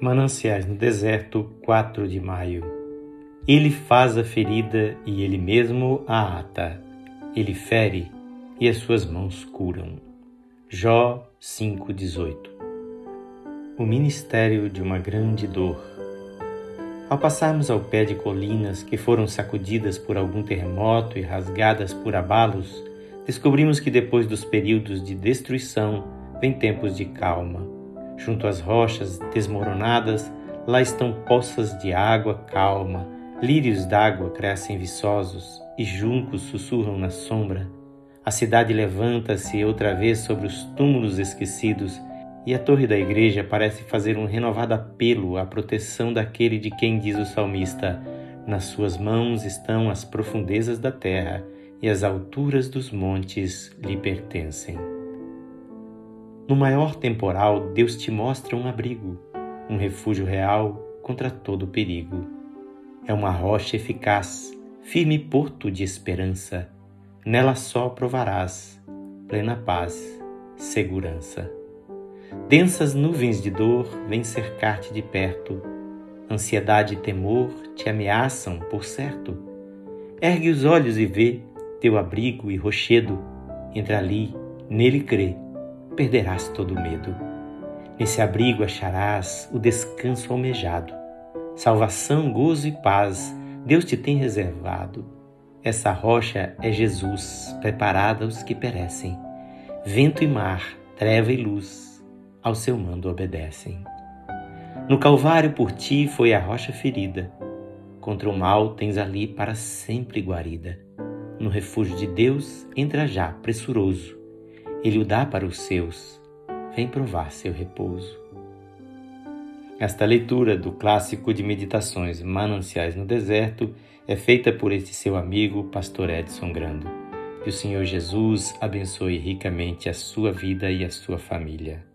Mananciais no Deserto, 4 de maio. Ele faz a ferida e ele mesmo a ata. Ele fere e as suas mãos curam. Jó 5:18. O ministério de uma grande dor. Ao passarmos ao pé de colinas que foram sacudidas por algum terremoto e rasgadas por abalos, descobrimos que depois dos períodos de destruição vem tempos de calma Junto às rochas desmoronadas, lá estão poças de água calma, lírios d'água crescem viçosos e juncos sussurram na sombra. A cidade levanta-se outra vez sobre os túmulos esquecidos e a torre da igreja parece fazer um renovado apelo à proteção daquele de quem diz o salmista: Nas suas mãos estão as profundezas da terra e as alturas dos montes lhe pertencem. No maior temporal, Deus te mostra um abrigo, um refúgio real contra todo perigo. É uma rocha eficaz, firme porto de esperança. Nela só provarás plena paz, segurança. Densas nuvens de dor vêm cercar-te de perto. Ansiedade e temor te ameaçam, por certo. Ergue os olhos e vê teu abrigo e rochedo. Entra ali, nele crê perderás todo o medo. Nesse abrigo acharás o descanso almejado. Salvação, gozo e paz Deus te tem reservado. Essa rocha é Jesus, preparada aos que perecem. Vento e mar, treva e luz, ao seu mando obedecem. No Calvário por ti foi a rocha ferida. Contra o mal tens ali para sempre guarida. No refúgio de Deus entra já, pressuroso ele o dá para os seus. Vem provar seu repouso. Esta leitura do clássico de meditações Mananciais no Deserto é feita por este seu amigo, Pastor Edson Grando. Que o Senhor Jesus abençoe ricamente a sua vida e a sua família.